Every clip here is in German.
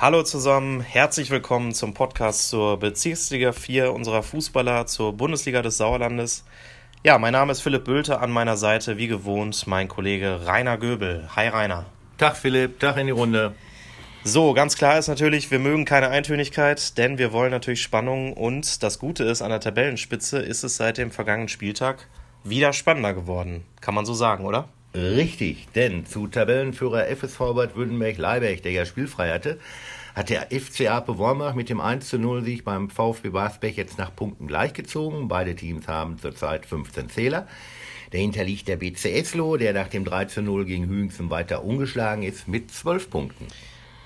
Hallo zusammen, herzlich willkommen zum Podcast zur Bezirksliga 4 unserer Fußballer zur Bundesliga des Sauerlandes. Ja, mein Name ist Philipp Bülter, an meiner Seite wie gewohnt mein Kollege Rainer Göbel. Hi Rainer. Tag Philipp, Tag in die Runde. So, ganz klar ist natürlich, wir mögen keine Eintönigkeit, denn wir wollen natürlich Spannung und das Gute ist, an der Tabellenspitze ist es seit dem vergangenen Spieltag wieder spannender geworden. Kann man so sagen, oder? Richtig, denn zu Tabellenführer FSV Bad Württemberg-Leiberg, der ja spielfrei hatte, hat der FC Ape Wormach mit dem 1 0 Sieg beim VfB Basbech jetzt nach Punkten gleichgezogen. Beide Teams haben zurzeit 15 Zähler. Dahinter liegt der BC Eslo, der nach dem 3 0 gegen Hüngsen weiter ungeschlagen ist mit 12 Punkten.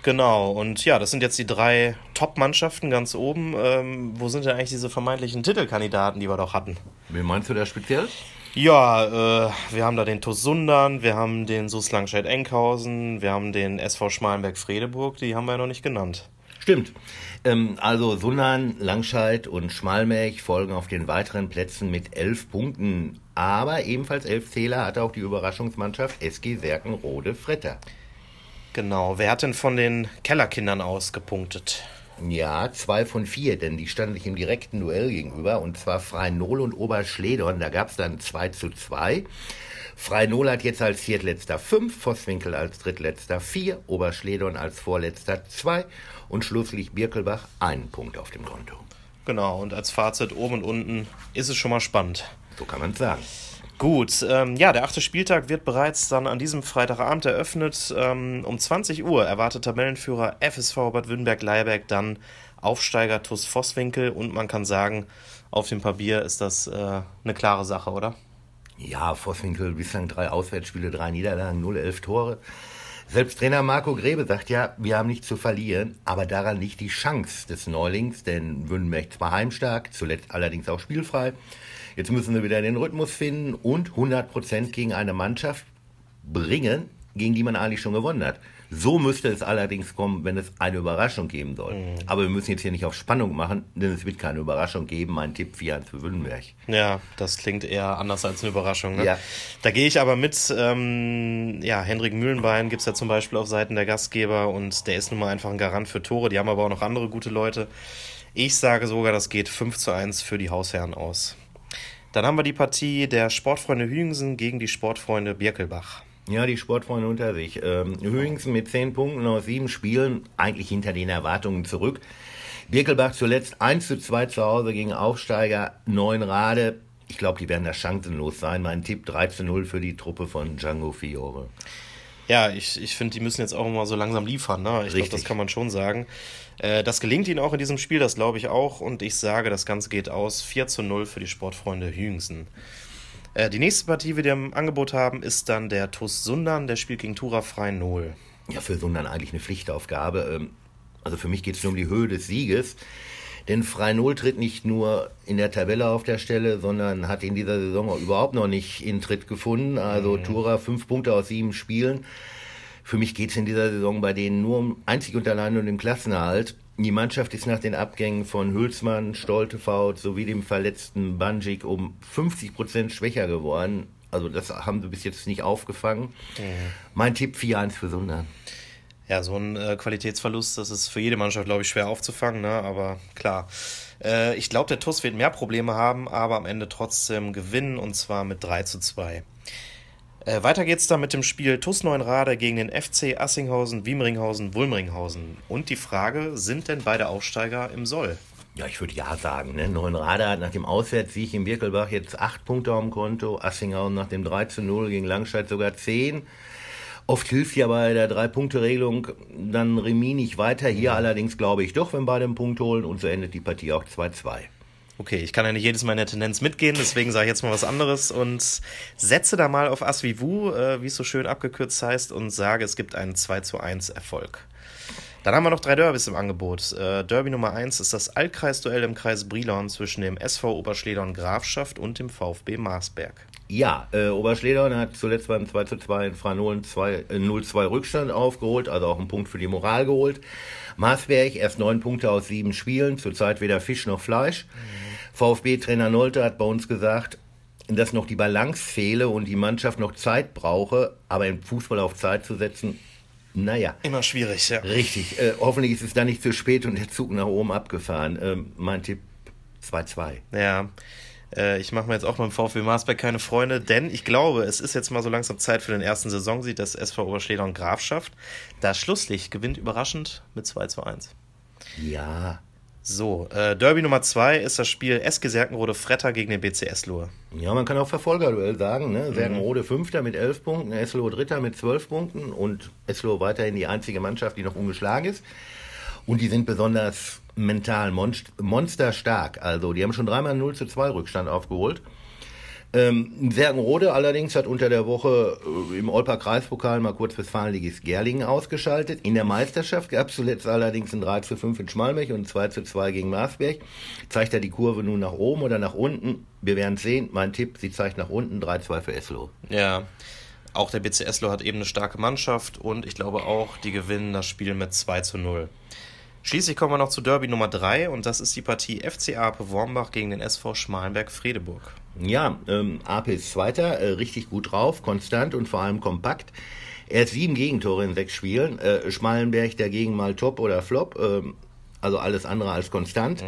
Genau, und ja, das sind jetzt die drei Top-Mannschaften ganz oben. Ähm, wo sind denn eigentlich diese vermeintlichen Titelkandidaten, die wir doch hatten? Wen meinst du da speziell? Ja, äh, wir haben da den TuS Sundern, wir haben den SUS Langscheid-Enkhausen, wir haben den SV Schmalenberg-Fredeburg, die haben wir ja noch nicht genannt. Stimmt. Ähm, also Sundern, Langscheid und Schmalmberg folgen auf den weiteren Plätzen mit elf Punkten. Aber ebenfalls elf Zähler hat auch die Überraschungsmannschaft SG Serkenrode-Fretter. Genau. Wer hat denn von den Kellerkindern aus gepunktet? Ja, zwei von vier, denn die standen sich im direkten Duell gegenüber, und zwar Freinol und Oberschledorn. Da gab es dann 2 zu 2. Freinol hat jetzt als Viertletzter 5, Vosswinkel als Drittletzter 4, Oberschledorn als Vorletzter 2 und schlusslich Birkelbach einen Punkt auf dem Konto. Genau, und als Fazit oben und unten ist es schon mal spannend. So kann man es sagen. Gut, ähm, ja, der achte Spieltag wird bereits dann an diesem Freitagabend eröffnet. Ähm, um 20 Uhr erwartet Tabellenführer FSV Bad Württemberg-Leiberg dann Aufsteiger TuS Vosswinkel und man kann sagen, auf dem Papier ist das äh, eine klare Sache, oder? Ja, Vosswinkel bislang drei Auswärtsspiele, drei Niederlagen, 0, 11 Tore. Selbst Trainer Marco Grebe sagt ja, wir haben nichts zu verlieren, aber daran liegt die Chance des Neulings, denn Württemberg zwar heimstark, zuletzt allerdings auch spielfrei. Jetzt müssen sie wieder den Rhythmus finden und 100% gegen eine Mannschaft bringen, gegen die man eigentlich schon gewonnen hat. So müsste es allerdings kommen, wenn es eine Überraschung geben soll. Mhm. Aber wir müssen jetzt hier nicht auf Spannung machen, denn es wird keine Überraschung geben. Mein Tipp 4-1 für Württemberg. Ja, das klingt eher anders als eine Überraschung. Ne? Ja. Da gehe ich aber mit. Ähm, ja, Hendrik Mühlenbein gibt es ja zum Beispiel auf Seiten der Gastgeber und der ist nun mal einfach ein Garant für Tore. Die haben aber auch noch andere gute Leute. Ich sage sogar, das geht 5 zu 1 für die Hausherren aus. Dann haben wir die Partie der Sportfreunde Hüingsen gegen die Sportfreunde Birkelbach. Ja, die Sportfreunde unter sich. Ähm, mit 10 Punkten aus 7 Spielen, eigentlich hinter den Erwartungen zurück. Birkelbach zuletzt 1 zu 2 zu Hause gegen Aufsteiger Neunrade. Ich glaube, die werden da chancenlos sein. Mein Tipp 3 zu 0 für die Truppe von Django Fiore. Ja, ich, ich finde, die müssen jetzt auch mal so langsam liefern. Ne? Ich glaube, das kann man schon sagen. Äh, das gelingt ihnen auch in diesem Spiel, das glaube ich auch. Und ich sage, das Ganze geht aus 4 zu 0 für die Sportfreunde Hüngsen. Äh, die nächste Partie, die wir im Angebot haben, ist dann der TuS Sundern, der spielt gegen Tura Freien Null. Ja, für Sundern eigentlich eine Pflichtaufgabe. Ähm, also für mich geht es nur um die Höhe des Sieges. Denn Freinol tritt nicht nur in der Tabelle auf der Stelle, sondern hat in dieser Saison auch überhaupt noch nicht in Tritt gefunden. Also mhm. Tura fünf Punkte aus sieben Spielen. Für mich geht es in dieser Saison bei denen nur um einzig und allein um den Klassenerhalt. Die Mannschaft ist nach den Abgängen von Hülsmann, Stoltefaut sowie dem verletzten Banjik um 50 Prozent schwächer geworden. Also das haben sie bis jetzt nicht aufgefangen. Mhm. Mein Tipp 4-1 für Sundern. Ja, so ein äh, Qualitätsverlust, das ist für jede Mannschaft, glaube ich, schwer aufzufangen, ne? aber klar. Äh, ich glaube, der TUS wird mehr Probleme haben, aber am Ende trotzdem gewinnen und zwar mit 3 zu 2. Äh, weiter geht's dann mit dem Spiel TUS Neuenrade gegen den FC Assinghausen, Wiemringhausen, Wulmringhausen. Und die Frage, sind denn beide Aufsteiger im Soll? Ja, ich würde ja sagen. Ne? Neuenrade hat nach dem Auswärtssieg in Birkelbach jetzt acht Punkte auf dem Konto. Assinghausen nach dem 3 zu 0 gegen Langscheid sogar zehn. Oft hilft ja bei der Drei-Punkte-Regelung dann Remis nicht weiter. Hier allerdings glaube ich doch, wenn beide einen Punkt holen und so endet die Partie auch 2-2. Okay, ich kann ja nicht jedes Mal in der Tendenz mitgehen, deswegen sage ich jetzt mal was anderes und setze da mal auf Asvivu, äh, wie es so schön abgekürzt heißt, und sage, es gibt einen 2 zu 1 Erfolg. Dann haben wir noch drei Derbys im Angebot. Äh, Derby Nummer 1 ist das Altkreisduell im Kreis Brilon zwischen dem SV Oberschledern Grafschaft und dem VfB Marsberg. Ja, äh, Oberschledern hat zuletzt beim 2 zu 2 in Franolen 0-2 Rückstand aufgeholt, also auch einen Punkt für die Moral geholt. Marsberg erst neun Punkte aus sieben Spielen, zurzeit weder Fisch noch Fleisch. Mhm. VfB-Trainer Nolte hat bei uns gesagt, dass noch die Balance fehle und die Mannschaft noch Zeit brauche, aber im Fußball auf Zeit zu setzen, naja. Immer schwierig, ja. Richtig. Äh, hoffentlich ist es dann nicht zu spät und der Zug nach oben abgefahren. Ähm, mein Tipp 2-2. Ja. Äh, ich mache mir jetzt auch beim VfB Marsberg keine Freunde, denn ich glaube, es ist jetzt mal so langsam Zeit für den ersten Saisonsieg des SV Oberschleder und Grafschaft. Das Schlusslicht gewinnt überraschend mit 2 zu 1. Ja. So, äh, Derby Nummer 2 ist das Spiel SG Serkenrode Fretter gegen den BC Eslohe. Ja, man kann auch Verfolgerduell sagen. Ne? Serkenrode Fünfter mit 11 Punkten, Eslohe Dritter mit 12 Punkten und Eslohe weiterhin die einzige Mannschaft, die noch ungeschlagen ist. Und die sind besonders mental monsterstark. Also die haben schon dreimal 0 zu 2 Rückstand aufgeholt. Ähm, Sergenrode allerdings hat unter der Woche äh, im Olper Kreispokal mal kurz Westfalenligist Gerlingen ausgeschaltet. In der Meisterschaft gab es zuletzt allerdings ein 3 zu 5 in Schmalmech und 2 zu 2 gegen Marsberg. Zeigt er die Kurve nun nach oben oder nach unten? Wir werden sehen. Mein Tipp, sie zeigt nach unten 3-2 für Eslo. Ja, auch der BC Eslo hat eben eine starke Mannschaft und ich glaube auch, die gewinnen das Spiel mit 2 zu 0. Schließlich kommen wir noch zu Derby Nummer 3 und das ist die Partie FC Ape Wormbach gegen den SV Schmalenberg-Fredeburg. Ja, ähm, Ape ist Zweiter, äh, richtig gut drauf, konstant und vor allem kompakt. Er hat sieben Gegentore in sechs Spielen. Äh, Schmalenberg dagegen mal top oder flop, äh, also alles andere als konstant. Mhm.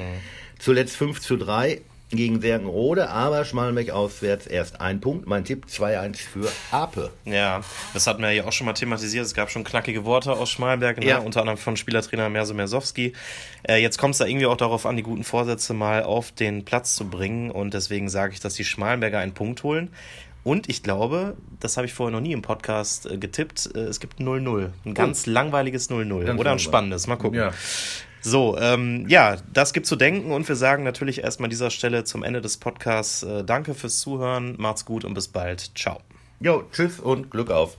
Zuletzt 5 zu 3 gegen Sergenrode, aber Schmalenbeck auswärts erst ein Punkt. Mein Tipp 2-1 für Ape. Ja, das hatten wir ja auch schon mal thematisiert. Es gab schon knackige Worte aus Schmalenberg, ne? ja. unter anderem von Spielertrainer Merso Mersowski. Äh, jetzt kommt es da irgendwie auch darauf an, die guten Vorsätze mal auf den Platz zu bringen und deswegen sage ich, dass die Schmalenberger einen Punkt holen. Und ich glaube, das habe ich vorher noch nie im Podcast äh, getippt, äh, es gibt 0-0. Ein ganz langweiliges 0-0. Oder ein spannendes. Mal gucken. Ja. So, ähm, ja, das gibt zu denken und wir sagen natürlich erstmal an dieser Stelle zum Ende des Podcasts äh, Danke fürs Zuhören, macht's gut und bis bald. Ciao. Jo, tschüss und Glück auf.